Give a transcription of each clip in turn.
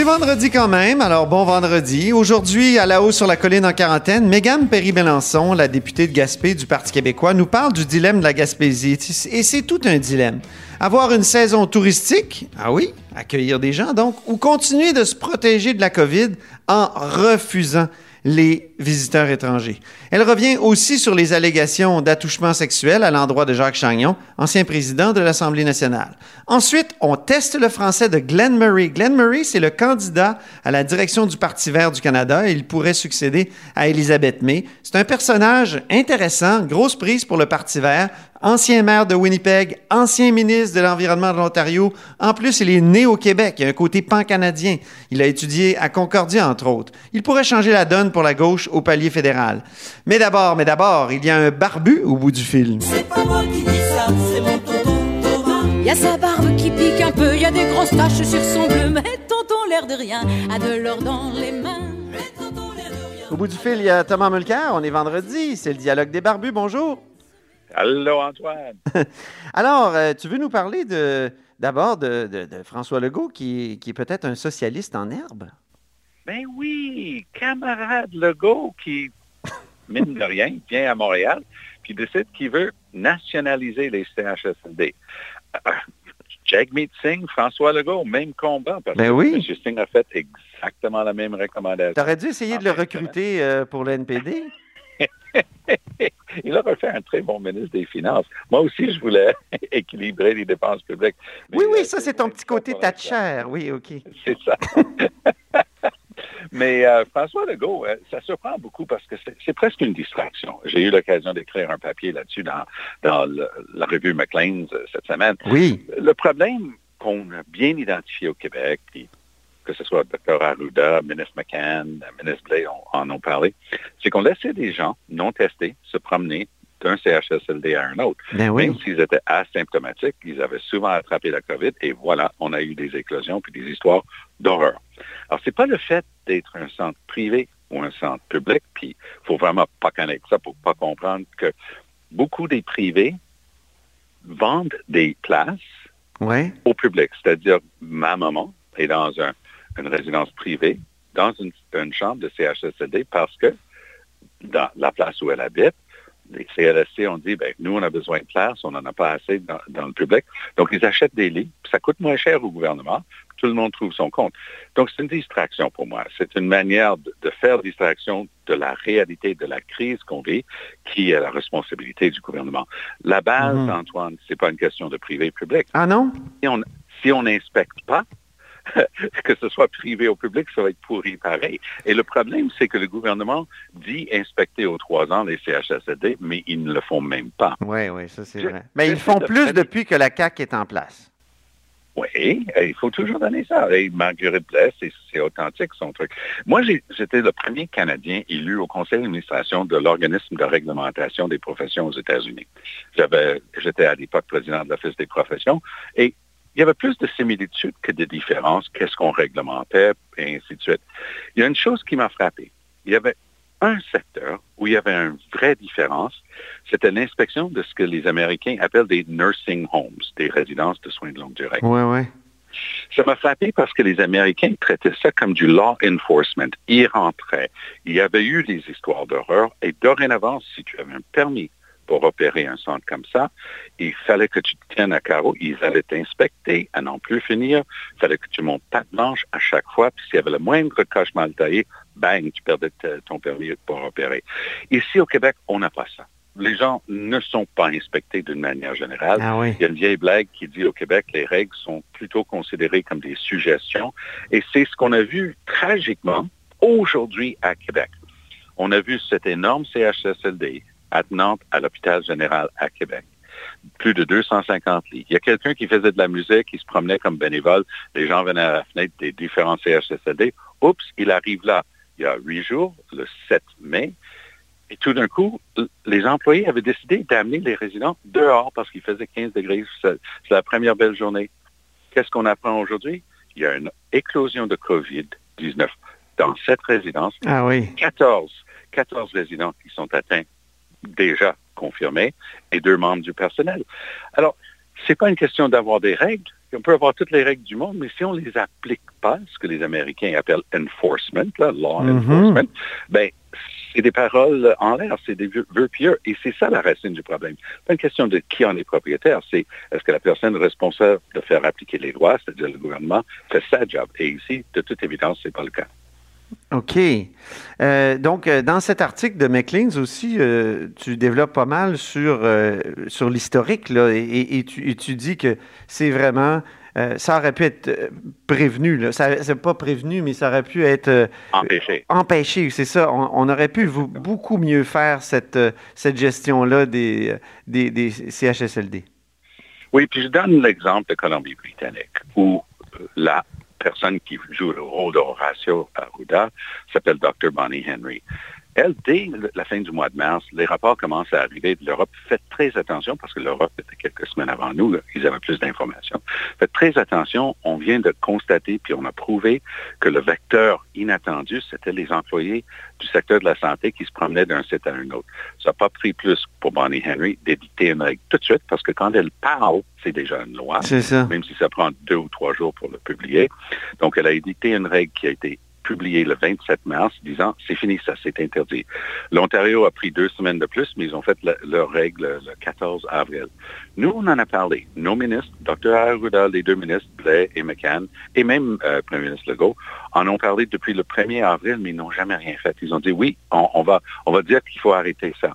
C'est vendredi quand même, alors bon vendredi. Aujourd'hui, à la haut sur la colline en quarantaine, Mégane Perry-Bélançon, la députée de Gaspé du Parti québécois, nous parle du dilemme de la Gaspésie. Et c'est tout un dilemme. Avoir une saison touristique, ah oui, accueillir des gens donc, ou continuer de se protéger de la COVID en refusant les visiteurs étrangers. Elle revient aussi sur les allégations d'attouchement sexuel à l'endroit de Jacques Chagnon, ancien président de l'Assemblée nationale. Ensuite, on teste le français de Glenn Murray. Glenn Murray, c'est le candidat à la direction du Parti vert du Canada et il pourrait succéder à Elisabeth May. C'est un personnage intéressant, grosse prise pour le Parti vert, ancien maire de Winnipeg, ancien ministre de l'Environnement de l'Ontario. En plus, il est né au Québec. Il a un côté pan-canadien. Il a étudié à Concordia, entre autres. Il pourrait changer la donne pour la gauche au palier fédéral. Mais d'abord, mais d'abord, il y a un barbu au bout du fil. C'est pas moi qui dis ça, c'est mon tonton Thomas. Y a sa barbe qui pique un peu, y a des grosses taches sur son bleu, mais tonton l'air de rien, a de l'or dans les mains. Au bout du fil, il y a Thomas Mulcair. On est vendredi. C'est le dialogue des barbus. Bonjour. Allô, Antoine. Alors, euh, tu veux nous parler de d'abord de, de- de François Legault, qui, qui est peut-être un socialiste en herbe? Ben oui, camarade Legault qui, mine de rien, vient à Montréal puis décide qu'il veut nationaliser les CHSLD. Euh, Jagmeet Singh, François Legault, même combat. Parce Ben que oui. M. Singh a fait exactement la même recommandation. T'aurais dû essayer de le recruter euh, pour le NPD? Il aurait fait un très bon ministre des Finances. Moi aussi, je voulais équilibrer les dépenses publiques. Mais, Oui, oui, euh, ça, c'est ton petit côté Thatcher. Oui, OK. C'est ça. Mais euh, François Legault, euh, ça surprend beaucoup parce que c'est presque une distraction. J'ai eu l'occasion d'écrire un papier là-dessus dans, dans le- la revue Maclean's euh, cette semaine. Oui. Le problème qu'on a bien identifié au Québec, puis que ce soit Dr. Arruda, ministre McCann, ministre Blais on- en ont parlé, c'est qu'on laissait des gens non testés se promener d'un CHSLD à un autre. Ben Même oui. s'ils étaient asymptomatiques, ils avaient souvent attrapé la COVID et voilà, on a eu des éclosions puis des histoires d'horreur. Alors, c'est pas le fait d'être un centre privé ou un centre public, puis il faut vraiment pas connaître ça pour pas comprendre que beaucoup des privés vendent des places Ouais. au public. C'est-à-dire, ma maman est dans un- une résidence privée, dans une, une chambre de CHSLD parce que dans la place où elle habite, les CLSC ont dit, ben, nous, on a besoin de place, on n'en a pas assez dans, dans le public. Donc, ils achètent des lits, puis ça coûte moins cher au gouvernement, tout le monde trouve son compte. Donc, c'est une distraction pour moi. C'est une manière de, de faire distraction de la réalité de la crise qu'on vit, qui est la responsabilité du gouvernement. La base, Mhm. Antoine, c'est pas une question de privé-public Ah non? si on si on n'inspecte pas, que ce soit privé ou public, ça va être pourri pareil. Et le problème, c'est que le gouvernement dit inspecter aux trois ans les CHSLD, mais ils ne le font même pas. Oui, oui, ça c'est vrai. Mais ils font de plus depuis que la CAQ est en place. Oui, il faut toujours donner ça. Et Marguerite Blais, c'est c'est authentique son truc. Moi, j'étais le premier Canadien élu au conseil d'administration de l'organisme de réglementation des professions aux États-Unis. J'étais à l'époque président de l'Office des professions et il y avait plus de similitudes que de différences. Qu'est-ce qu'on réglementait et ainsi de suite. Il y a une chose qui m'a frappé. Il y avait un secteur où il y avait une vraie différence, c'était l'inspection de ce que les Américains appellent des nursing homes, des résidences de soins de longue durée. Oui, oui. Ça m'a frappé parce que les Américains traitaient ça comme du law enforcement. Ils rentraient. Il y avait eu des histoires d'horreur et dorénavant, si tu avais un permis pour opérer un centre comme ça, il fallait que tu te tiennes à carreau. Ils allaient t'inspecter à n'en plus finir. Il fallait que tu montes patte blanche à chaque fois. Puis s'il y avait le moindre coche mal taillé, bang, tu perdais ton permis pour opérer. Ici au Québec, on n'a pas ça. les gens ne sont pas inspectés d'une manière générale. Ah oui. Il y a une vieille blague qui dit au Québec, les règles sont plutôt considérées comme des suggestions. Et c'est ce qu'on a vu tragiquement aujourd'hui à Québec. On a vu cet énorme CHSLD attenant à l'hôpital général à Québec. Plus de 250 lits. Il y a quelqu'un qui faisait de la musique, qui se promenait comme bénévole. Les gens venaient à la fenêtre des différents CHSLD. Oups, il arrive là. Il y a huit jours, le 7 mai. Et tout d'un coup, les employés avaient décidé d'amener les résidents dehors parce qu'il faisait 15 degrés. C'est c'est la première belle journée. Qu'est-ce qu'on apprend aujourd'hui? Il y a une éclosion de COVID-19 dans cette résidence. Ah oui. 14, 14 résidents qui sont atteints déjà confirmés et deux membres du personnel. Alors, c'est pas une question d'avoir des règles. On peut avoir toutes les règles du monde, mais si on les applique pas, ce que les Américains appellent enforcement, là, law Mhm. enforcement, ben, c'est des paroles en l'air, c'est des vœux pieux. Et c'est ça la racine du problème. Pas une question de qui en est propriétaire, c'est est-ce que la personne responsable de faire appliquer les lois, c'est-à-dire le gouvernement, fait sa job. Et ici, de toute évidence, c'est pas le cas. OK. Euh, donc, euh, dans cet article de McLean's aussi, euh, tu développes pas mal sur, euh, sur l'historique, là, et, et- tu, et tu dis que c'est vraiment. ça aurait pu être prévenu, là. Ça, c'est pas prévenu, mais ça aurait pu être Empêché. empêché, c'est ça. On, on aurait pu vous- beaucoup mieux faire cette, cette gestion-là des, des, des CHSLD. Oui, puis je donne l'exemple de Colombie-Britannique, où la personne qui joue le rôle d'Horatio Arruda s'appelle Dr. Bonnie Henry. Elle, dès la fin du mois de mars, les rapports commencent à arriver de l'Europe. Faites très attention, parce que l'Europe était quelques semaines avant nous, là, ils avaient plus d'informations. Faites très attention, on vient de constater, puis on a prouvé que le vecteur inattendu, c'était les employés du secteur de la santé qui se promenaient d'un site à un autre. Ça n'a pas pris plus pour Bonnie Henry d'éditer une règle tout de suite, parce que quand elle parle, c'est déjà une loi ça. même si ça prend deux ou trois jours pour le publier. Donc, elle a édicté une règle qui a été publiée le 27 mars, disant c'est fini, ça c'est interdit. L'Ontario a pris deux semaines de plus, mais ils ont fait le- leur règle le 14 avril. Nous, on en a parlé. Nos ministres, Dr. Arruda, les deux ministres, Blais et McCann, et même euh, Premier ministre Legault, en ont parlé depuis le 1er avril, mais ils n'ont jamais rien fait. Ils ont dit oui, on, on va, on va dire qu'il faut arrêter ça.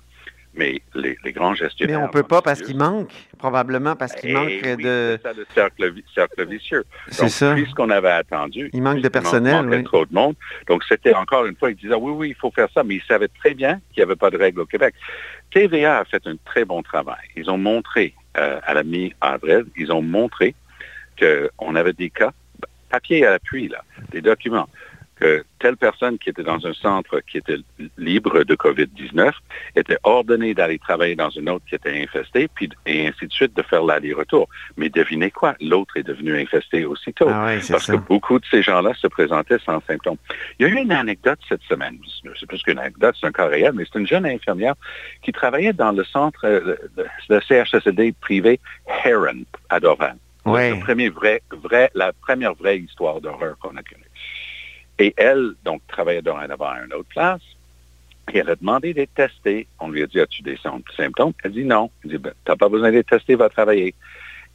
Mais les, les grands Mais gestionnaires... on peut sont pas parce qu'il manque, probablement parce qu'il Eh manque oui, de. C'est ça le cercle, vi- cercle vicieux. C'est ça. puisqu'on avait attendu. Il manque de personnel, manquait oui. trop de monde. Donc, c'était encore une fois, ils disaient, oui, oui, il faut faire ça, mais ils savaient très bien qu'il n'y avait pas de règles au Québec. TVA a fait un très bon travail. Ils ont montré, euh, à la mi-avril, ils ont montré qu'on avait des cas, papier à l'appui, là, des documents, que telle personne qui était dans un centre qui était libre de COVID-19 était ordonnée d'aller travailler dans un autre qui était infesté, puis et ainsi de suite de faire l'aller-retour. Mais devinez quoi, l'autre est devenu infesté aussitôt. Ah parce ça. que beaucoup de ces gens-là se présentaient sans symptômes. Il y a eu une anecdote cette semaine, c'est plus qu'une anecdote, c'est un cas réel, mais c'est une jeune infirmière qui travaillait dans le centre, euh, le, le CHSLD privé Heron à Dorval. Ouais. Le premier vrai, vrai, la première vraie histoire d'horreur qu'on a connue. Et elle, donc, travaillait dorénavant à une autre place. Et elle a demandé d'être testée. On lui a dit, as-tu des sym- symptômes? Elle dit non. Elle dit, ben, t'as pas besoin d'être testée, va travailler.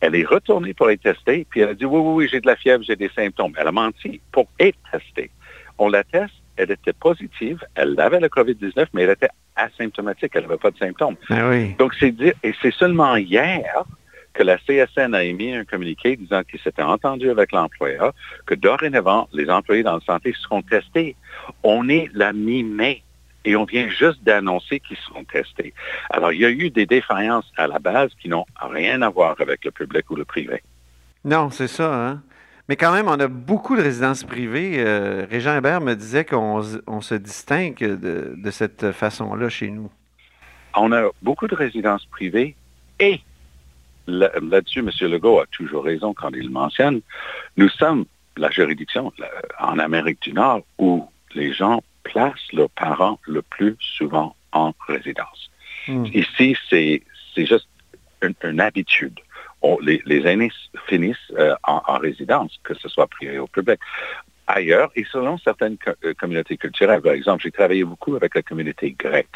Elle est retournée pour être testée, puis elle a dit, oui, oui, oui, j'ai de la fièvre, j'ai des symptômes. Elle a menti pour être testée. On la teste, elle était positive, elle avait le COVID-19, mais elle était asymptomatique, elle n'avait pas de symptômes. Ah oui. Donc, c'est dire, et c'est seulement hier que la CSN a émis un communiqué disant qu'il s'était entendu avec l'employeur, que dorénavant, les employés dans la santé seront testés. On est la mi-mai et on vient juste d'annoncer qu'ils seront testés. Alors, il y a eu des défaillances à la base qui n'ont rien à voir avec le public ou le privé. Non, c'est ça. Hein? Mais quand même, on a beaucoup de résidences privées. Euh, Régent Hébert me disait qu'on on se distingue de, de cette façon-là chez nous. On a beaucoup de résidences privées et là-dessus, M. Legault a toujours raison quand il mentionne. Nous sommes la juridiction en Amérique du Nord où les gens placent leurs parents le plus souvent en résidence. Hmm. Ici, c'est c'est juste une, une habitude. On- les, les aînés finissent euh, en, en résidence, que ce soit privé ou public. Ailleurs, et selon certaines co- euh, communautés culturelles, par exemple, j'ai travaillé beaucoup avec la communauté grecque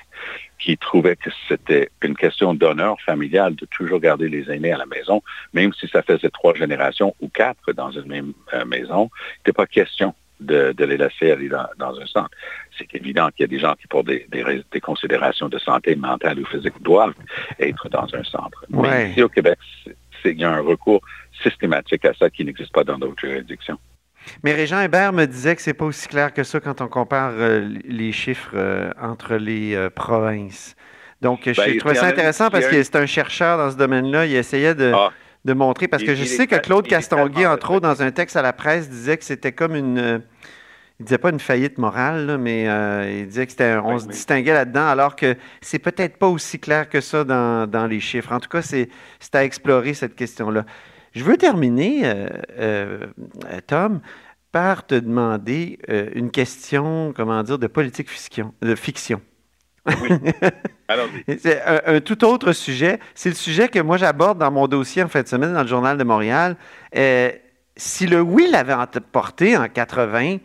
qui trouvait que c'était une question d'honneur familial de toujours garder les aînés à la maison, même si ça faisait trois générations ou quatre dans une même euh, maison. Il n'était pas question de, de les laisser aller dans, dans un centre. C'est évident qu'il y a des gens qui, pour des, des, rais- des considérations de santé mentale ou physique, doivent être dans un centre. Ouais. Mais ici au Québec, il y a un recours systématique à ça qui n'existe pas dans d'autres juridictions. Mais Régent Hébert me disait que c'est pas aussi clair que ça quand on compare euh, les chiffres euh, entre les euh, provinces. Donc, Ben, je trouvais ça intéressant parce que un- c'est un chercheur dans ce domaine-là. Il essayait de, Ah, de montrer, parce que je sais que Claude Castonguay, entre autres, dans un texte à la presse, disait que c'était comme une... il disait pas une faillite morale, là, mais il disait que c'était on Oui, se oui. distinguait là-dedans, alors que c'est peut-être pas aussi clair que ça dans, dans les chiffres. En tout cas, c'est c'est à explorer cette question-là. Je veux terminer, euh, euh, Tom, par te demander euh, une question, comment dire, de politique fiction. De fiction. allons-y. C'est un, un tout autre sujet. C'est le sujet que moi j'aborde dans mon dossier en fin de semaine dans le Journal de Montréal. Si le oui l'avait emporté en 80,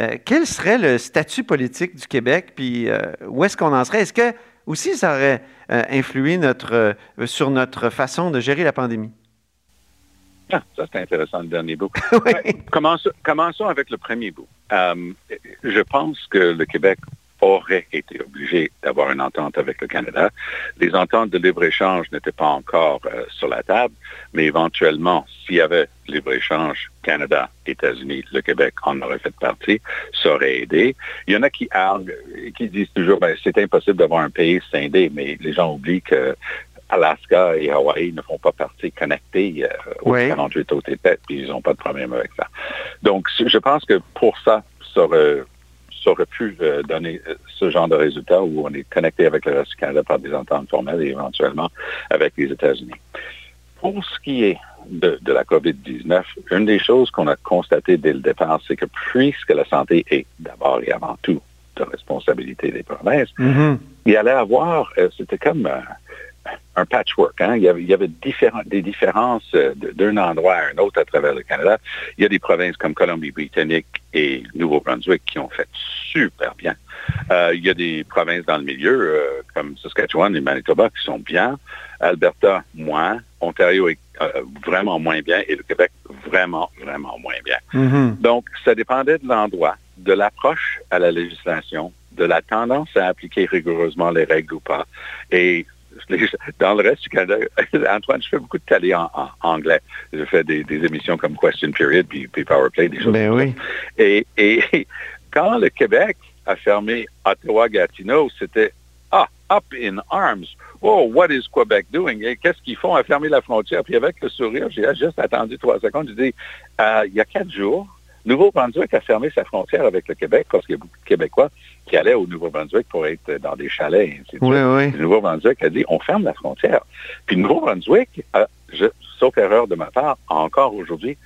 euh, quel serait le statut politique du Québec? Puis où est-ce qu'on en serait? Est-ce que aussi ça aurait influé notre, sur notre façon de gérer la pandémie? Ah, ça, c'est intéressant, le dernier bout. Oui. Commençons, commençons avec le premier bout. Euh, je pense que le Québec aurait été obligé d'avoir une entente avec le Canada. Les ententes de libre-échange n'étaient pas encore euh, sur la table, mais éventuellement, s'il y avait libre-échange Canada, États-Unis, le Québec en aurait fait partie, ça aurait aidé. Il y en a qui arguent, qui disent toujours, ben, c'est impossible d'avoir un pays scindé, mais les gens oublient que Alaska et Hawaï ne font pas partie connectée euh, aux Oui. 48 autres États, puis ils n'ont pas de problème avec ça. Donc, je pense que pour ça, ça aurait, ça aurait pu euh, donner euh, ce genre de résultat où on est connecté avec le reste du Canada par des ententes formelles et éventuellement avec les États-Unis. Pour ce qui est de, de la COVID-19, une des choses qu'on a constatées dès le départ, c'est que puisque la santé est d'abord et avant tout de responsabilité des provinces, Mhm. il allait avoir, euh, c'était comme un patchwork. Hein? Il, y avait, il y avait différents- des différences euh, d'un endroit à un autre à travers le Canada. Il y a des provinces comme Colombie-Britannique et Nouveau-Brunswick qui ont fait super bien. Euh, il y a des provinces dans le milieu euh, comme Saskatchewan et Manitoba qui sont bien. Alberta, moins. Ontario est euh, vraiment moins bien et le Québec, vraiment, vraiment moins bien. Mhm. Donc, ça dépendait de l'endroit, de l'approche à la législation, de la tendance à appliquer rigoureusement les règles ou pas. Et dans le reste du Canada, Antoine, je fais beaucoup de télé en, en anglais. Je fais des, des émissions comme Question Period, puis, puis Power Play, des choses Ben comme ça. oui. Et, et quand le Québec a fermé Ottawa-Gatineau, c'était Ah, up in arms. Oh, what is Quebec doing? Et Qu'est-ce qu'ils font à fermer la frontière? Puis avec le sourire, j'ai juste attendu trois secondes. Je dis, euh, il y a quatre jours, Nouveau-Brunswick a fermé sa frontière avec le Québec parce qu'il y a beaucoup de Québécois qui allaient au Nouveau-Brunswick pour être dans des chalets. Et ainsi de Oui, oui. Le Nouveau-Brunswick a dit, on ferme la frontière. Puis le Nouveau-Brunswick, a, je- sauf erreur de ma part, a encore aujourd'hui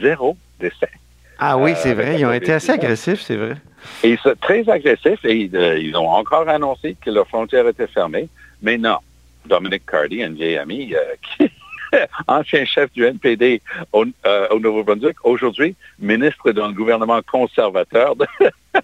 zéro décès. Ah oui, Euh, c'est avec vrai. Ils ont été assez COVID-19. agressifs, c'est vrai. Et c'est très agressif et euh, ils ont encore annoncé que leur frontière était fermée. Mais non, Dominic Cardy, un vieil ami, euh, qui ancien chef du NPD au, euh, au Nouveau-Brunswick, aujourd'hui ministre dans le gouvernement conservateur. De...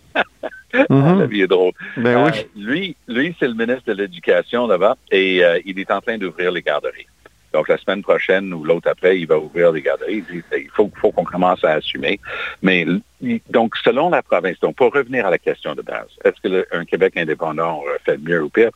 Mhm. La vie est drôle. Ben Euh, lui, lui c'est le ministre de l'Éducation là-bas et euh, il est en train d'ouvrir les garderies. Donc, la semaine prochaine ou l'autre après, il va ouvrir les garderies. Il dit il faut, faut qu'on commence à assumer. Mais donc, selon la province, donc pour revenir à la question de base, est-ce que le- un Québec indépendant aurait fait mieux ou pire?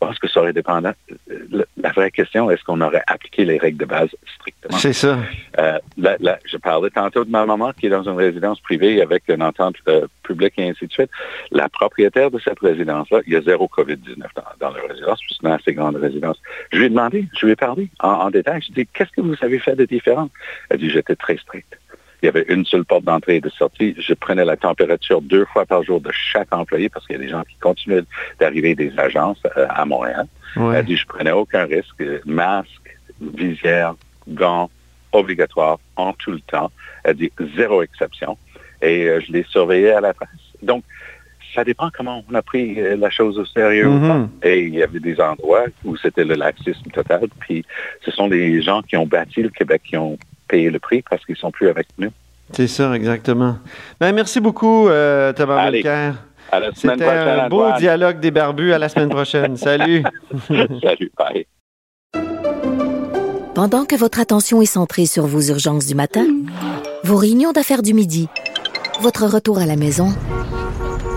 Je pense que ça aurait dépendant. Le- La vraie question, est-ce qu'on aurait appliqué les règles de base strictement? C'est ça. Euh, la- je parlais tantôt de ma maman qui est dans une résidence privée avec une entente euh, publique et ainsi de suite. La propriétaire de cette résidence-là, il y a zéro COVID-19 dans, dans la résidence, puis c'est une assez grande résidence. Je lui ai demandé, je lui ai parlé en, en détail. Je lui ai dit, qu'est-ce que vous avez fait de différent? Elle dit, j'étais très stricte. Il y avait une seule porte d'entrée et de sortie. Je prenais la température deux fois par jour de chaque employé parce qu'il y a des gens qui continuaient d'arriver des agences euh, à Montréal. Ouais. Elle dit, je prenais aucun risque. Masque, visière, gants, obligatoire en tout le temps. Elle dit, zéro exception. Et euh, je les surveillais à la trace. Donc, ça dépend comment on a pris euh, la chose au sérieux Mhm. Et il y avait des endroits où c'était le laxisme total. Puis, ce sont les gens qui ont bâti le Québec qui ont payé le prix parce qu'ils sont plus avec nous. C'est ça, exactement. Ben, merci beaucoup, euh, Thomas Allez. Mulcair. À la semaine C'était prochaine, un beau Antoine. dialogue des barbus. À la semaine prochaine. Salut. Salut, bye. Pendant que votre attention est centrée sur vos urgences du matin, vos réunions d'affaires du midi, votre retour à la maison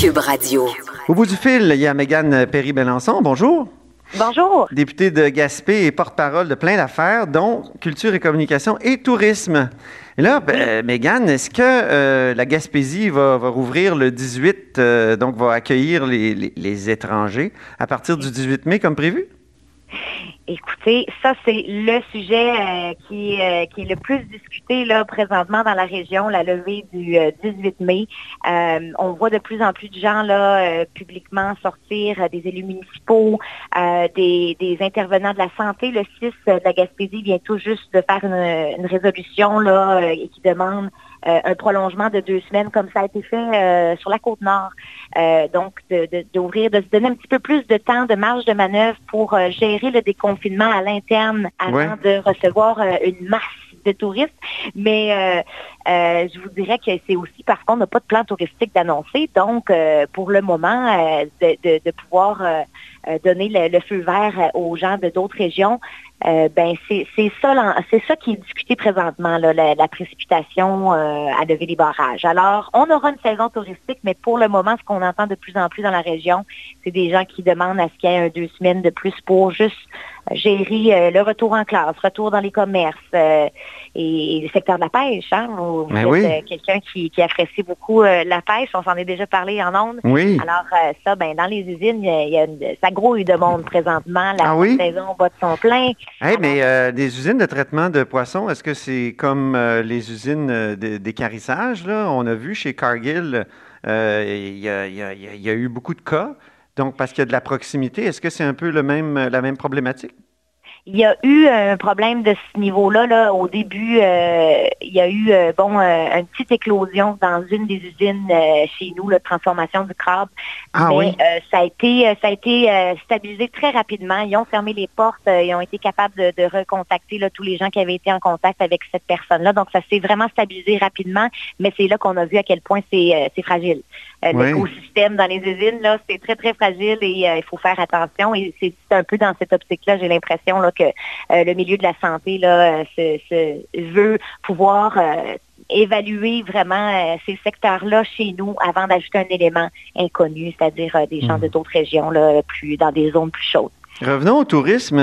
Cube Radio. Au bout du fil, il y a Mégane Perry-Belançon. Bonjour. Bonjour. Députée de Gaspé et porte-parole de plein d'affaires, dont culture et communication et tourisme. Et là, ben, Mégane, est-ce que euh, la Gaspésie va, va rouvrir le 18, euh, donc va accueillir les, les- les étrangers à partir du 18 mai comme prévu? Écoutez, ça c'est le sujet euh, qui, euh, qui est le plus discuté là présentement dans la région, la levée du euh, 18 mai. Euh, on voit de plus en plus de gens là publiquement sortir, des élus municipaux, des, intervenants de la santé. Le 6 de la Gaspésie vient tout juste de faire une, une résolution là euh, qui demande euh, un prolongement de deux semaines comme ça a été fait euh, sur la côte nord. Euh, donc, de- de- d'ouvrir, de, se donner un petit peu plus de temps, de marge de manœuvre pour gérer le déconfinement à l'interne avant Ouais. de recevoir une masse de touristes. Mais je vous dirais que c'est aussi parce qu'on n'a pas de plan touristique d'annoncer. Donc, pour le moment, de, pouvoir donner le, le feu vert aux gens de d'autres régions, euh, ben c'est ça, c'est ça qui est discuté présentement, là, la, la précipitation euh, à lever les barrages. Alors, on aura une saison touristique, mais pour le moment, ce qu'on entend de plus en plus dans la région, c'est des gens qui demandent à ce qu'il y ait un deux semaines de plus pour juste gérer euh, le retour en classe, retour dans les commerces euh, et, et le secteur de la pêche. Hein, vous vous Ben êtes oui. euh, quelqu'un qui, qui apprécie beaucoup la pêche. On s'en est déjà parlé en ondes. Oui. Alors ça, ben dans les usines, il y a, une- ça grouille de monde présentement. La Ah oui? saison bat de son plein. Hey, mais des usines de traitement de poissons, est-ce que c'est comme les usines d'écarissage? Là? On a vu chez Cargill, euh, y, y y il y a eu beaucoup de cas. Donc, parce qu'il y a de la proximité, est-ce que c'est un peu le même, la même problématique? Il y a eu un problème de ce niveau-là. Là. Au début, euh, il y a eu euh, bon euh, une petite éclosion dans une des usines euh, chez nous, la transformation du crabe. Ah Mais oui? euh, ça a été, euh, ça a été euh, stabilisé très rapidement. Ils ont fermé les portes. euh, ils ont été capables de, de recontacter là, tous les gens qui avaient été en contact avec cette personne-là. Donc, ça s'est vraiment stabilisé rapidement. Mais c'est là qu'on a vu à quel point c'est euh, fragile. Euh, Oui. L'écosystème dans les usines, là, c'est très, très fragile et euh, il faut faire attention. Et c'est c'est un peu dans cette optique-là, j'ai l'impression là, que euh, le milieu de la santé là, euh, se, se- veut pouvoir euh, évaluer vraiment ces secteurs-là chez nous avant d'ajouter un élément inconnu, c'est-à-dire des gens de d'autres régions là, plus dans des zones plus chaudes. Revenons au tourisme.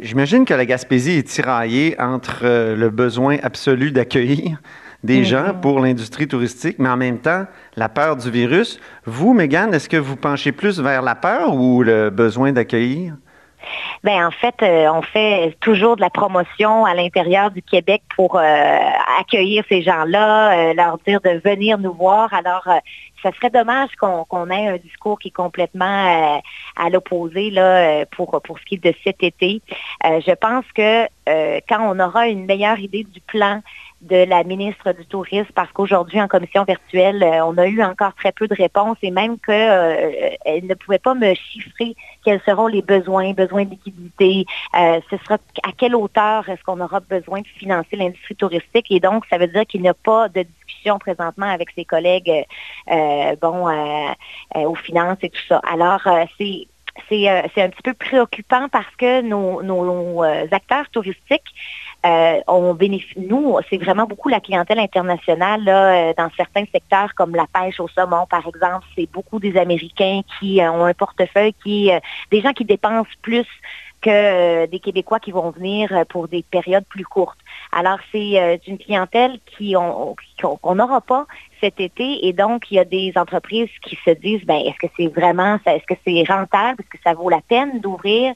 J'imagine que la Gaspésie est tiraillée entre le besoin absolu d'accueillir des gens pour l'industrie touristique, mais en même temps, la peur du virus. Vous, Mégane, est-ce que vous penchez plus vers la peur ou le besoin d'accueillir? Ben en fait, euh, on fait toujours de la promotion à l'intérieur du Québec pour euh, accueillir ces gens-là, euh, leur dire de venir nous voir. Alors, ça serait dommage qu'on ait un discours qui est complètement à l'opposé là pour pour ce qui est de cet été. Je pense que quand on aura une meilleure idée du plan de la ministre du Tourisme parce qu'aujourd'hui, en commission virtuelle, euh, on a eu encore très peu de réponses et même qu'elle ne pouvait pas me chiffrer quels seront les besoins, besoins de liquidité, euh, ce sera à quelle hauteur est-ce qu'on aura besoin de financer l'industrie touristique et donc ça veut dire qu'il n'y a pas de discussion présentement avec ses collègues euh, euh, bon euh, euh, aux finances et tout ça. Alors euh, c'est c'est euh, un petit peu préoccupant parce que nos, euh, acteurs touristiques euh, on bénéficie, nous, c'est vraiment beaucoup la clientèle internationale là, euh, dans certains secteurs comme la pêche au saumon, par exemple. C'est beaucoup des Américains qui euh, ont un portefeuille, qui euh, des gens qui dépensent plus que des Québécois qui vont venir pour des périodes plus courtes. Alors, c'est une clientèle qui on qu'on n'aura pas cet été et donc il y a des entreprises qui se disent ben est-ce que c'est vraiment est-ce que c'est rentable, est-ce que ça vaut la peine d'ouvrir?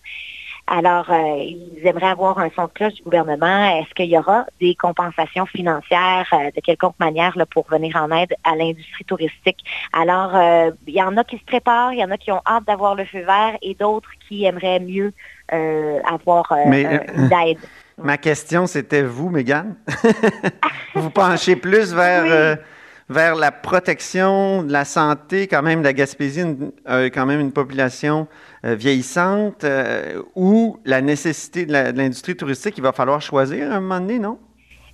Alors, euh, ils aimeraient avoir un son de cloche du gouvernement. Est-ce qu'il y aura des compensations financières euh, de quelconque manière là, pour venir en aide à l'industrie touristique? Alors, euh, il y en a qui se préparent, il y en a qui ont hâte d'avoir le feu vert et d'autres qui aimeraient mieux avoir Mais, un- euh, une aide. Ma question, c'était vous, Mégane. vous penchez plus vers, Oui. Vers la protection de la santé, quand même, la Gaspésie, une- euh, quand même une population euh, vieillissante, euh, ou la nécessité de l'industrie touristique, il va falloir choisir à un moment donné, non?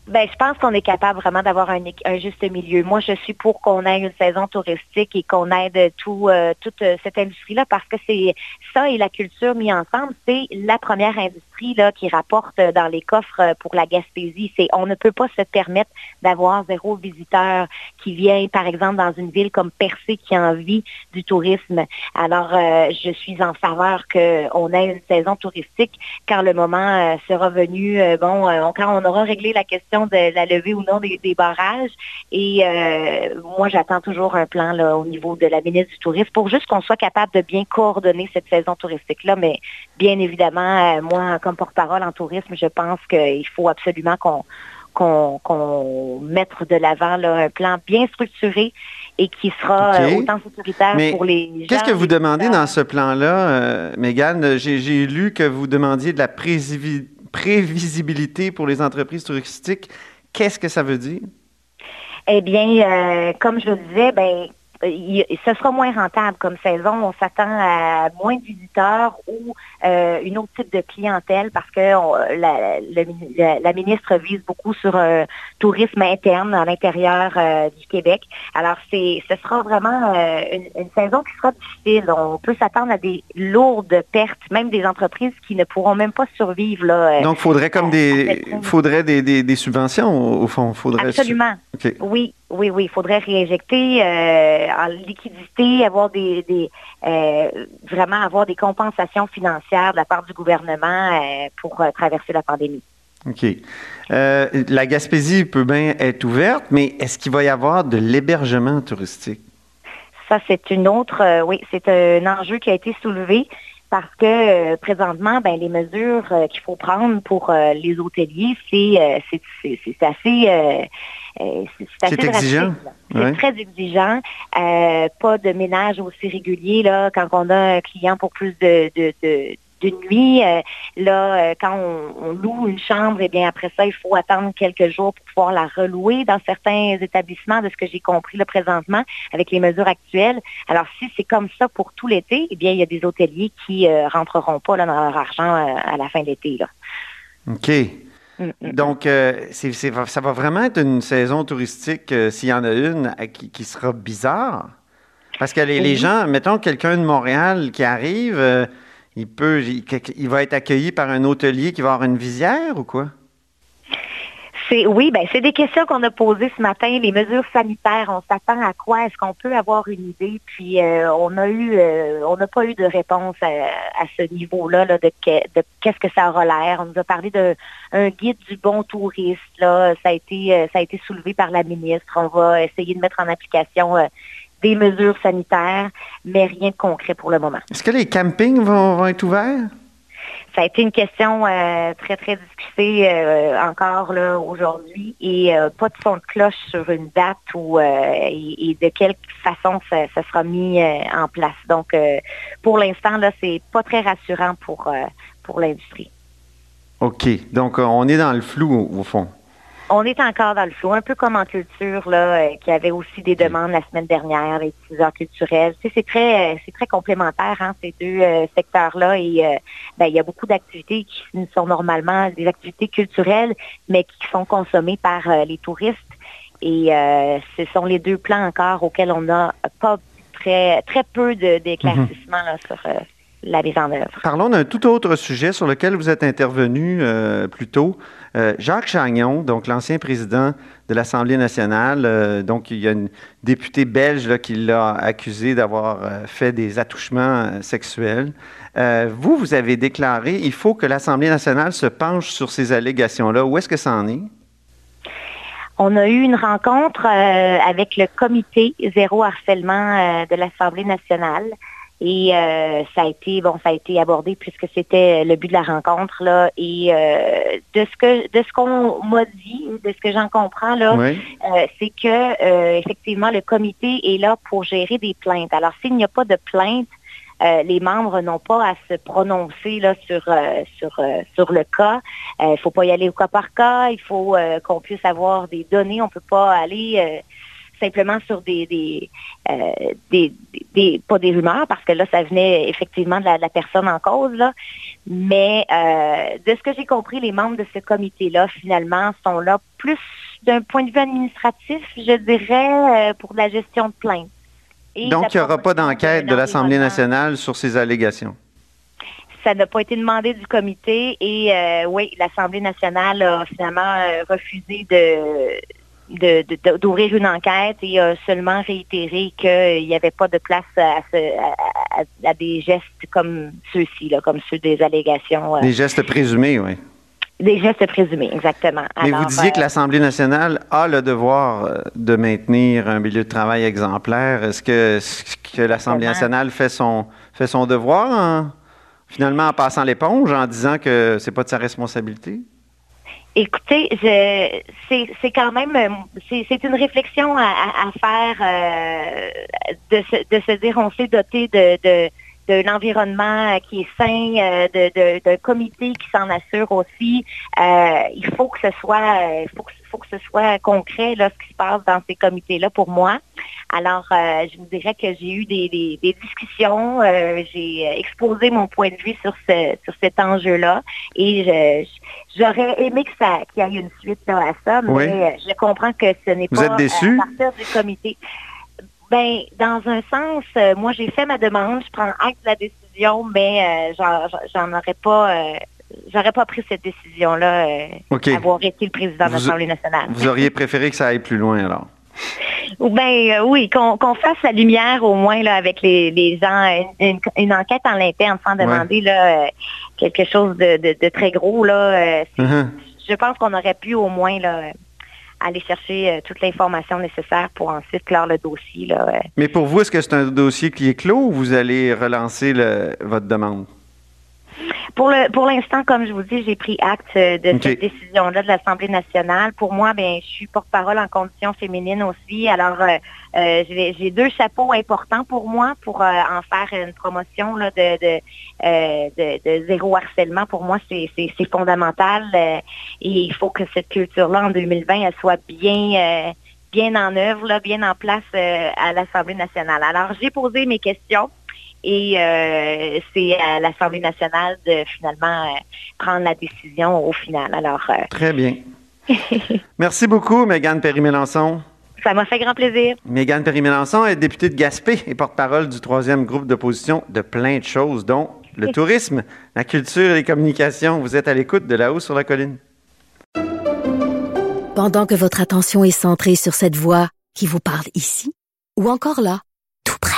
Ben, je pense qu'on est capable vraiment d'avoir un, juste milieu. Moi, je suis pour qu'on ait une saison touristique et qu'on aide euh, toute cette industrie-là parce que c'est ça et la culture mis ensemble, c'est la première industrie là, qui rapporte euh, dans les coffres euh, pour la Gaspésie. C'est on ne peut pas se permettre d'avoir zéro visiteur qui vient, par exemple, dans une ville comme Percé qui a envie du tourisme. Alors, euh, je suis en faveur qu'on ait une saison touristique quand le moment sera venu, bon, on- quand on aura réglé la question de la levée ou non des, des barrages. Et moi, j'attends toujours un plan là, au niveau de la ministre du Tourisme pour juste qu'on soit capable de bien coordonner cette saison touristique-là. Mais bien évidemment, moi, comme porte-parole en tourisme, je pense qu'il faut absolument qu'on qu'on mette de l'avant un plan bien structuré et qui sera euh, autant sécuritaire Mais pour les gens. Qu'est-ce que vous demandez dans ce plan-là, euh, Mégane? J'ai lu que vous demandiez de la prévisibilité pour les entreprises touristiques. Qu'est-ce que ça veut dire? Eh bien, euh, comme je le disais, ben, ce sera moins rentable comme saison. On s'attend à moins de visiteurs ou euh, une autre type de clientèle parce que on- la, ministre vise beaucoup sur un tourisme interne à l'intérieur euh, du Québec. Alors, c'est, ce sera vraiment euh, une, une saison qui sera difficile. On peut s'attendre à des lourdes pertes, même des entreprises qui ne pourront même pas survivre. Là, euh, Donc, faudrait comme des, faudrait des, des- des subventions, au fond. Faudrait Absolument. Oui, oui, oui. Il faudrait réinjecter euh, en liquidité, avoir des, des euh, vraiment avoir des compensations financières de la part du gouvernement euh, pour euh, traverser la pandémie. OK. Euh, la Gaspésie peut bien être ouverte, mais est-ce qu'il va y avoir de l'hébergement touristique? Ça, c'est une autre, euh, oui, c'est un enjeu qui a été soulevé parce que euh, présentement, ben, les mesures euh, qu'il faut prendre pour euh, les hôteliers, c'est euh, assez, euh, euh, c'est c'est assez exigeant. C'est Ouais. très exigeant. Euh, pas de ménage aussi régulier là quand on a un client pour plus de, de, de nuit, euh, là, euh, quand on, on loue une chambre, eh bien après ça, il faut attendre quelques jours pour pouvoir la relouer dans certains établissements, de ce que j'ai compris là présentement, avec les mesures actuelles. Alors, si c'est comme ça pour tout l'été, eh bien, il y a des hôteliers qui euh, rentreront pas là, dans leur argent euh, à la fin de l'été. OK. Mm, mm. Donc, euh, ça va vraiment être une saison touristique, euh, s'il y en a une, à- qui, qui sera bizarre. Parce que les, gens, mettons quelqu'un de Montréal qui arrive, euh, il peut, il, il va être accueilli par un hôtelier qui va avoir une visière ou quoi? C'est oui, ben c'est des questions qu'on a posées ce matin. Les mesures sanitaires, on s'attend à quoi? Est-ce qu'on peut avoir une idée? Puis euh, on a eu, euh, on n'a pas eu de réponse à, à ce niveau-là là, de, que- de qu'est-ce que ça aura l'air. On nous a parlé d'un un guide du bon touriste. Là, ça a été, euh, ça a été soulevé par la ministre. On va essayer de mettre en application euh, des mesures sanitaires, mais rien de concret pour le moment. Est-ce que les campings vont être ouverts? Ça a été une question euh, très, très discutée euh, encore aujourd'hui et euh, pas de son de cloche sur une date ou et, de quelle façon ça, ça sera mis en place. Donc, pour l'instant, là, c'est pas très rassurant pour, pour l'industrie. OK. Donc, on est dans le flou, au fond. On est encore dans le flou, un peu comme en culture, là, euh, qui avait aussi des demandes la semaine dernière, les diffuseurs culturels. Tu sais, c'est très, euh, c'est très complémentaire, hein, ces deux euh, secteurs-là. Et euh, ben, il y a beaucoup d'activités qui sont normalement des activités culturelles, mais qui sont consommées par euh, les touristes. Et ce sont les deux plans encore auxquels on n'a pas très, très peu d'éclaircissements là, sur la mise en œuvre. Parlons d'un tout autre sujet sur lequel vous êtes intervenu plus tôt. Euh, Jacques Chagnon, donc l'ancien président de l'Assemblée nationale, euh, donc il y a une députée belge qui l'a accusé d'avoir euh, fait des attouchements sexuels. Vous, vous avez déclaré il faut que l'Assemblée nationale se penche sur ces allégations-là. Où est-ce que ça en est? On a eu une rencontre avec le comité zéro harcèlement de l'Assemblée nationale. Et euh, ça a été bon, ça a été abordé puisque c'était le but de la rencontre là. Et euh, de ce que de ce qu'on m'a dit, de ce que j'en comprends là, Oui. euh, c'est que effectivement le comité est là pour gérer des plaintes. Alors s'il n'y a pas de plainte, euh, les membres n'ont pas à se prononcer là sur euh, sur euh, sur le cas. Il faut pas y aller au cas par cas. Il faut qu'on puisse avoir des données. On peut pas aller simplement sur des, des, euh, des, des- pas des rumeurs, parce que là, ça venait effectivement de la, de la personne en cause, là. Mais euh, de ce que j'ai compris, les membres de ce comité-là, finalement, sont là plus d'un point de vue administratif, je dirais, euh, pour la gestion de plaintes. Et Donc, il n'y aura pas d'enquête de l'Assemblée nationale sur ces allégations? Ça n'a pas été demandé du comité et euh, oui, l'Assemblée nationale a finalement euh, refusé de de- de- d'ouvrir une enquête et a seulement réitéré qu'il n'y avait pas de place à, ce- à- à- à des gestes comme ceux-ci, là, comme ceux des allégations, euh, Des gestes présumés, oui. des gestes présumés, exactement. Mais Alors, vous disiez que euh, l'Assemblée nationale a le devoir euh, de maintenir un milieu de travail exemplaire. Est-ce que, l'Assemblée nationale fait son, fait son devoir en- finalement en passant l'éponge, en disant que c'est pas de sa responsabilité? Écoutez, c'est, quand même, euh, une réflexion à, faire euh, de, se, dire on s'est doté de, d'un environnement qui est sain, euh, de, de- d'un comité qui s'en assure aussi. Euh, il faut que ce soit, euh, faut que, faut que ce soit concret là, ce qui se passe dans ces comités-là pour moi. Alors, euh, je vous dirais que j'ai eu des, des- des discussions, euh, j'ai euh, exposé mon point de vue sur, ce, sur cet enjeu-là et j'aurais aimé que ça, qu'il y ait une suite là, à ça, mais Oui. euh, je comprends que ce n'est Vous pas êtes déçu? à partir du comité. Ben, dans un sens, euh, moi j'ai fait ma demande, je prends acte de la décision, mais euh, j'en- aurais pas, euh, j'aurais pas pris cette décision-là, euh, OK. avoir été le président de l'Assemblée nationale. Vous auriez préféré que ça aille plus loin, alors? Ben oui, qu'on fasse la lumière au moins là avec les, les gens, une, enquête en l'interne sans demander là quelque chose de, de- de très gros là. Mhm. Je pense qu'on aurait pu au moins là aller chercher euh, toute l'information nécessaire pour ensuite clore le dossier là. euh. Mais pour vous, est-ce que c'est un dossier qui est clos ou vous allez relancer le- votre demande? Pour le pour l'instant, comme je vous dis, j'ai pris acte euh, de cette décision-là de l'Assemblée nationale. Pour moi, ben, je suis porte-parole en condition féminine aussi. Alors, euh, euh, j'ai deux chapeaux importants pour moi pour euh, en faire une promotion là, de, de, de, de zéro harcèlement. Pour moi, c'est fondamental. et il faut que cette culture-là, en 2020, elle soit bien... bien en œuvre, là, bien en place euh, à l'Assemblée nationale. Alors, j'ai posé mes questions et euh, c'est à l'Assemblée nationale de finalement euh, prendre la décision au final. Alors, euh, Très bien. Merci beaucoup, Mégane Perry-Mélenchon. ça m'a fait grand plaisir. Mégane Perry-Mélenchon est députée de Gaspé et porte-parole du troisième groupe d'opposition de plein de choses, dont le tourisme, la culture et les communications. Vous êtes à l'écoute de là-haut sur la colline. Pendant que votre attention est centrée sur cette voix qui vous parle ici, ou encore là, tout près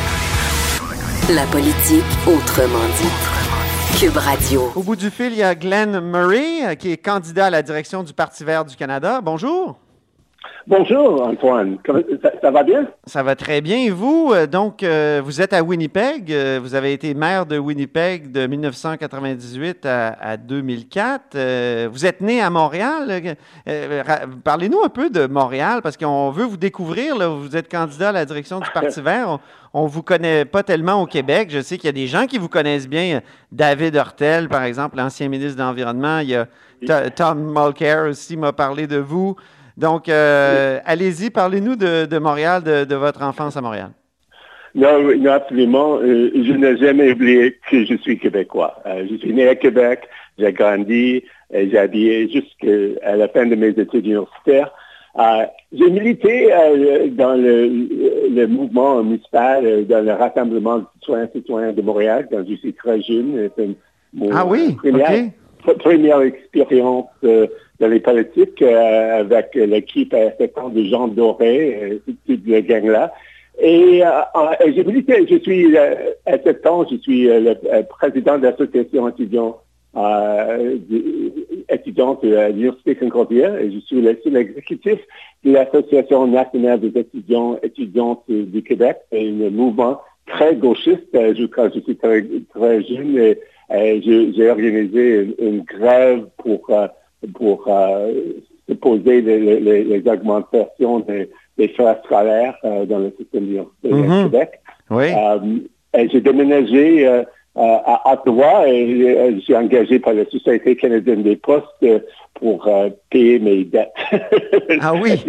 La politique autrement dit. Cube Radio. Au bout du fil, il y a Glenn Murray, euh, qui est candidat à la direction du Parti vert du Canada. Bonjour. Bonjour Antoine, ça, ça va bien? Ça va très bien. Et vous, euh, donc, euh, vous êtes à Winnipeg. euh, vous avez été maire de Winnipeg de 1998 à, à 2004. euh, vous êtes né à Montréal. euh, Parlez-nous un peu de Montréal parce qu'on veut vous découvrir. là. vous êtes candidat à la direction du Parti vert. On ne vous connaît pas tellement au Québec. Je sais qu'il y a des gens qui vous connaissent bien. David Hortel, par exemple, l'ancien ministre de l'Environnement. Il y a To- Tom Mulcair aussi m'a parlé de vous. Donc, euh, allez-y, parlez-nous de, de Montréal, de, de votre enfance à Montréal. Non, non, absolument. Euh, je n'ai jamais oublié que je suis québécois. Euh, je suis né à Québec, j'ai grandi, j'ai habillé jusqu'à la fin de mes études universitaires. J'ai milité dans le, le mouvement municipal, dans le rassemblement de citoyens citoyens de Montréal quand je suis très jeune. Mon Ah oui, première. Pr- première expérience euh, dans les politiques euh, avec l'équipe à 7 ans de Jean Doré, toute la gang-là. Et euh, euh, j'ai milité, je suis, euh, à 7 ans, je suis euh, le euh, président de l'association étudiante euh, étudiante à l'Université Concordia et je suis l'exécutif de l'Association nationale des étudiants étudiantes du Québec. Un mouvement très gauchiste. Je, quand je suis très, très jeune, et, j'ai organisé une, grève pour, pour se poser les, les, les augmentations des, des frais scolaires dans le système du Québec. Oui. j'ai déménagé à Ottawa et euh, je suis engagé par la Société canadienne des postes euh, pour euh, payer mes dettes. ah oui.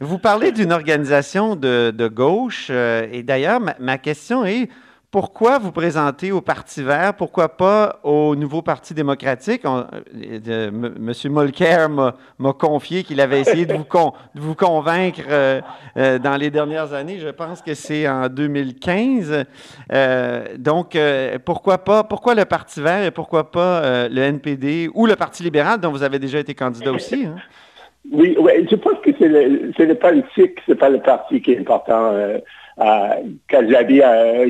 Vous parlez d'une organisation de, de gauche et d'ailleurs, ma, ma, question est pourquoi vous présenter au Parti vert? Pourquoi pas au nouveau Parti démocratique? M. Molker m'a confié qu'il avait essayé de vous, convaincre euh, euh, dans les dernières années. Je pense que c'est en 2015. Euh, donc, pourquoi pas? Pourquoi le Parti vert et pourquoi pas le NPD ou le Parti libéral dont vous avez déjà été candidat aussi? Hein? Oui, oui, je pense que c'est le, le politique, c'est pas le parti qui est important. Euh, quand j'habite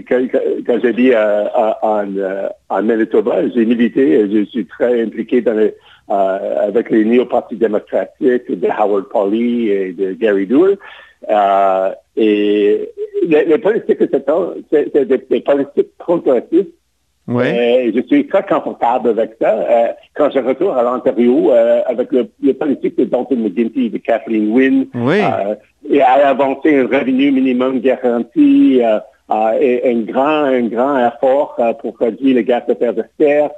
quand, quand en, euh, en Manitoba, j'ai milité, je suis très impliqué euh, avec les néo-partis démocratiques de Howard Pauley et de Gary Doer. et les, politiques c'est des, des politiques progressistes oui. je suis très confortable avec ça. quand je retourne à l'Ontario avec le, le, politique de Dalton McGuinty, de Kathleen Wynne, oui et à avancer un revenu minimum garanti euh, euh, et un grand, un grand effort euh, pour réduire les gaz de terre de serre,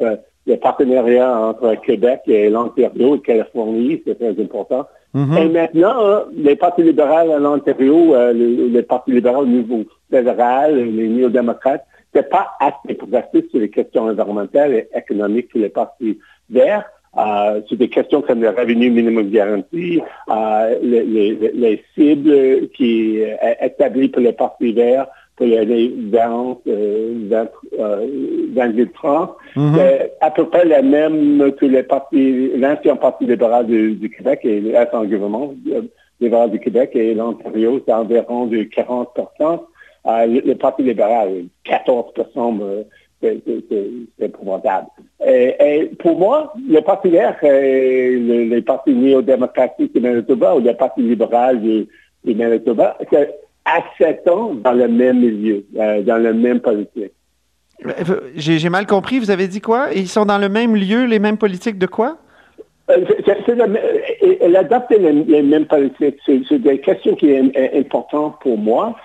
le partenariat entre Québec et l'Ontario et Californie, c'est très important. Mm-hmm. Et maintenant, les partis libéraux à l'Ontario, les, partis libéraux au niveau fédéral, les néo-démocrates, c'est pas assez progressif sur les questions environnementales et économiques que les partis verts. Euh, sur des questions comme le revenu minimum garanti, euh, les, les, les, cibles qui euh, établies pour les partis verts pour les 20, euh, 20, francs, c'est à peu près la même que les partis, l'ancien parti libéral du, du Québec et l'ancien gouvernement libéral du Québec et l'Ontario, c'est environ de 40 euh, le, le, Parti libéral, 14 c'est épouvantable. Et, et, pour moi, le Parti vert, et le, les partis néo-démocratiques du Manitoba ou le Parti libéral du, du Manitoba, c'est à 7 ans dans le même milieu, euh, dans le même politique. J'ai mal compris, vous avez dit quoi? Ils sont dans le même lieu, les mêmes politiques de quoi? Euh, elle les, les, mêmes politiques. C'est des questions qui sont importantes pour moi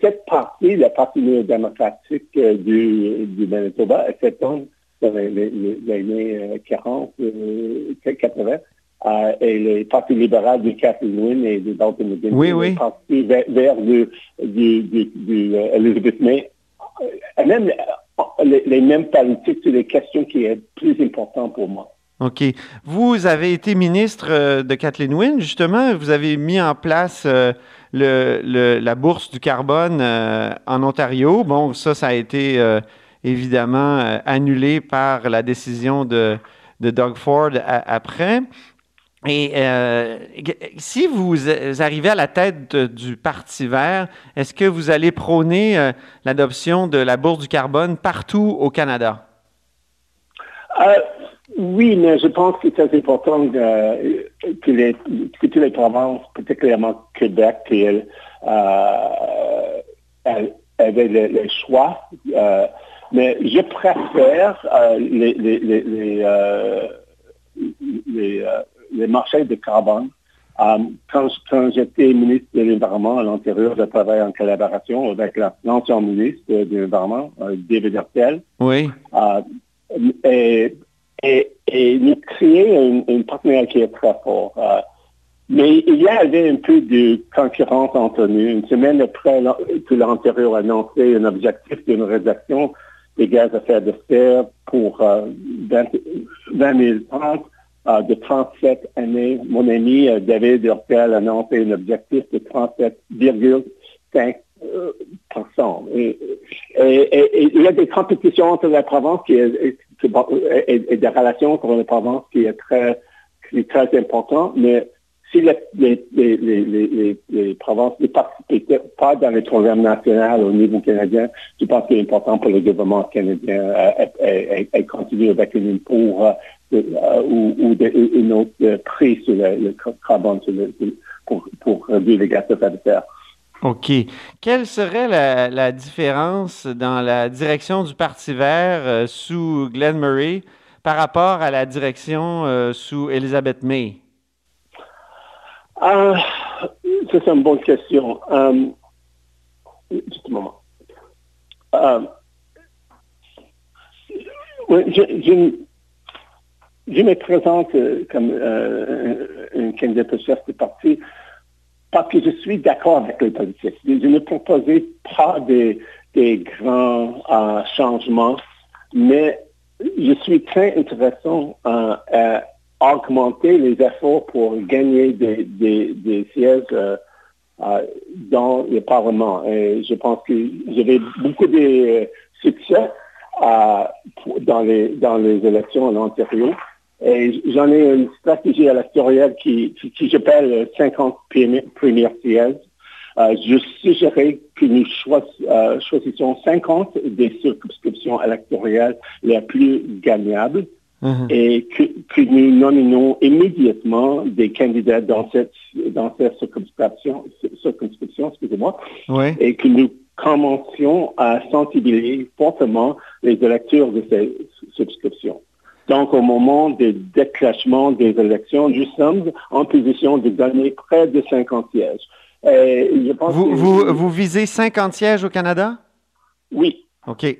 cette partie, la partie néo-démocratique euh, du, du Manitoba, s'étend dans les, années 40, euh, 80, euh, euh, et les partis libéraux du Kathleen Wynne et de Dalton McGuinn, oui, oui. partis vers, du, du, du, du Elizabeth May, même les, les, mêmes politiques sur les questions qui sont plus importantes pour moi. OK. Vous avez été ministre de Kathleen Wynne, justement. Vous avez mis en place euh, la bourse du carbone euh, en Ontario. Bon, ça, ça a été euh, évidemment euh, annulé par la décision de, Doug Ford après. Et si vous arrivez à la tête du Parti vert, est-ce que vous allez prôner l'adoption de la bourse du carbone partout au Canada? Oui, mais je pense que c'est important que, que, les, que toutes les provinces, particulièrement Québec, elles, euh, elles, avaient le, le choix. Euh, mais je préfère euh, les, les, les, euh, les, les, marchés de carbone. Quand, quand j'étais ministre de l'Environnement à l'intérieur, je travaillais en collaboration avec l'ancien ministre de l'Environnement, David Hertel. Oui. et et, nous créer un, partenariat qui est très fort. Euh, mais il y avait un peu de concurrence entre nous. Une semaine après que l'Ontario a annoncé un objectif d'une réduction des gaz à effet de serre pour euh, 20, 2030 euh, de 37 années. Mon ami euh, David Hurtel a annoncé un objectif de 37,5 et, et, et, il y a des compétitions entre la province qui est, et, des relations entre les provinces qui est très, qui est très important, mais si les, les, les, les, provinces ne participent pas dans les programmes nationaux au niveau canadien, je pense qu'il est important pour le gouvernement canadien de continuer avec une impôt euh, ou, ou de, une autre prix sur le, le carbone pour, pour réduire les gaz à effet de serre. OK. Quelle serait la, différence dans la direction du Parti vert euh, sous Glenn Murray par rapport à la direction euh, sous Elizabeth May? Euh, c'est une bonne question. Euh, juste un moment. Euh, je, me présente comme un candidat pour chef de parti parce que je suis d'accord avec les politiques. Je ne proposais pas des, grands euh, changements, mais je suis très intéressant euh, à augmenter les efforts pour gagner des, sièges euh, dans le Parlement. Et je pense que j'avais beaucoup de succès dans, les, dans les élections en Ontario. Et j'en ai une stratégie électorale qui, qui, qui j'appelle 50 premières sièges. Euh, je suggérais que nous euh, choisissions 50 des circonscriptions électorales les plus gagnables mm-hmm. et que, que, nous nominons immédiatement des candidats dans cette, dans cette circonscription, circonscription excusez-moi, oui. et que nous commencions à sensibiliser fortement les électeurs de ces circonscriptions. Donc, au moment du déclenchement des élections, nous sommes en position de gagner près de 50 sièges. Et je pense vous, que... vous, vous, visez 50 sièges au Canada? Oui. OK. Et,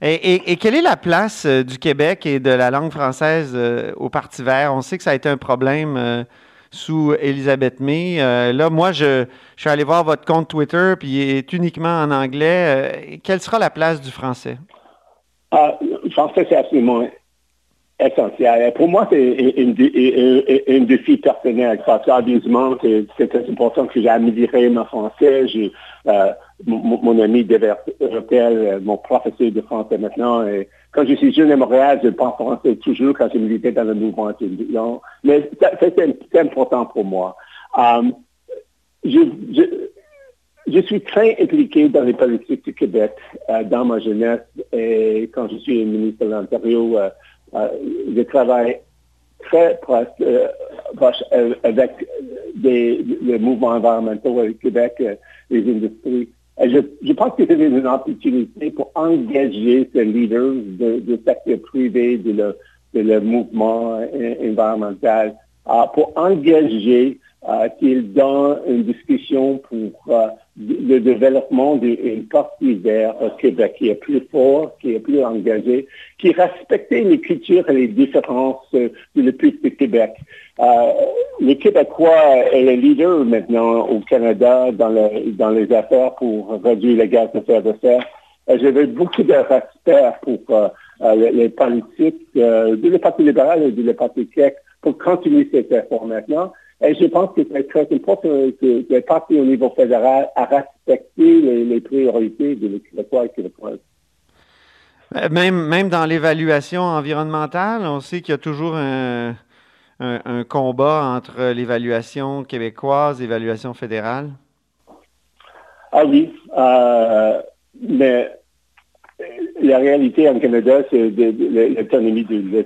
et, et quelle est la place euh, du Québec et de la langue française euh, au Parti vert? On sait que ça a été un problème euh, sous Elisabeth May. Euh, là, moi, je, je, suis allé voir votre compte Twitter, puis il est uniquement en anglais. quelle sera la place du français? Ah, le français, c'est absolument essentiel. Pour moi, c'est un, défi personnel. Obviously, c'est important que j'ai amélioré mon français. Euh, mon, mon, ami Devertel, mon professeur de français maintenant, quand je suis jeune à Montréal, je parle français toujours quand je militais dans le mouvement étudiant. Mais c'est important pour moi. Je, suis très impliqué dans les politiques du Québec euh, dans ma jeunesse et quand je suis ministre de l'Ontario, euh, euh, je travaille très proche, euh, proche avec des, les mouvements environnementaux au Québec, euh, les industries. Je, pense que c'est une opportunité pour engager ces leaders du secteur privé, de le, le mouvement environnemental, euh, pour engager euh, qu'ils donnent une discussion pour euh, le développement d'une partie vert au Québec qui est plus fort, qui est plus engagé, qui respecte les cultures et les différences euh, de le du Québec. Euh, les Québécois est le leader maintenant au Canada dans, le, dans les affaires pour réduire les gaz de fer de serre. J'avais beaucoup de respect pour euh, les, les, politiques euh, de le Parti libéral et de le Parti québec pour continuer cet effort maintenant. Et je pense que c'est très important que les partis au niveau fédéral à respecter les, les priorités des Québécois et Québécoises. Même, même dans l'évaluation environnementale, on sait qu'il y a toujours un, un, un combat entre l'évaluation québécoise et l'évaluation fédérale. Ah oui, euh, mais la réalité en Canada, c'est l'autonomie de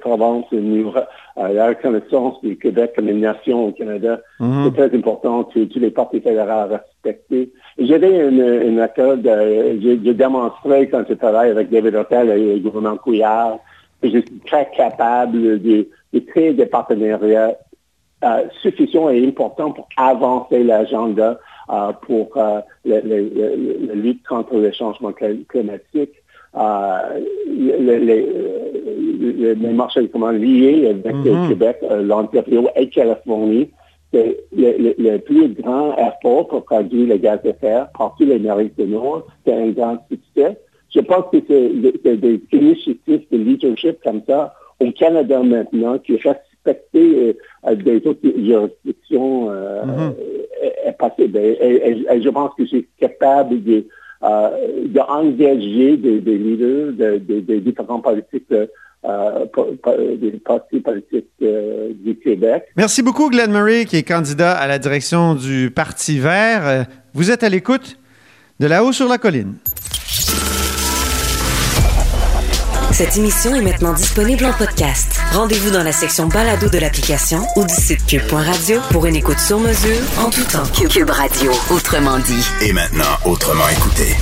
la reconnaissance du Québec comme une nation au Canada. Mm -hmm. C'est très important que tous les partis fédéraux respectent. J'avais une, une accord, j'ai démontré quand je travaille avec David Hotel et le gouvernement Couillard que je suis très capable de, de créer des partenariats euh, suffisants et importants pour avancer l'agenda euh, pour euh, la lutte contre le changement climatique euh, les, les, les, marchés comment, liés avec mm -hmm. Québec, euh, l'Ontario et Californie. C'est le, le, plus grand effort pour produire le gaz de fer partout l'Amérique du Nord. C'est un grand succès. Je pense que c'est des initiatives de leadership comme ça au Canada maintenant qui respectent euh, des autres juridictions euh, mm -hmm. est, possible. Et, et, et, je pense que c'est capable de euh, d'engager des, des, leaders de différents politiques euh, po- po- des partis politiques euh, du Québec. Merci beaucoup, Glenn Murray, qui est candidat à la direction du Parti vert. Euh, Vous êtes à l'écoute de là-haut sur la colline. Cette émission est maintenant disponible en podcast. Rendez-vous dans la section balado de l'application ou du site cube.radio pour une écoute sur mesure en tout temps. Cube Radio, autrement dit. Et maintenant, autrement écouté.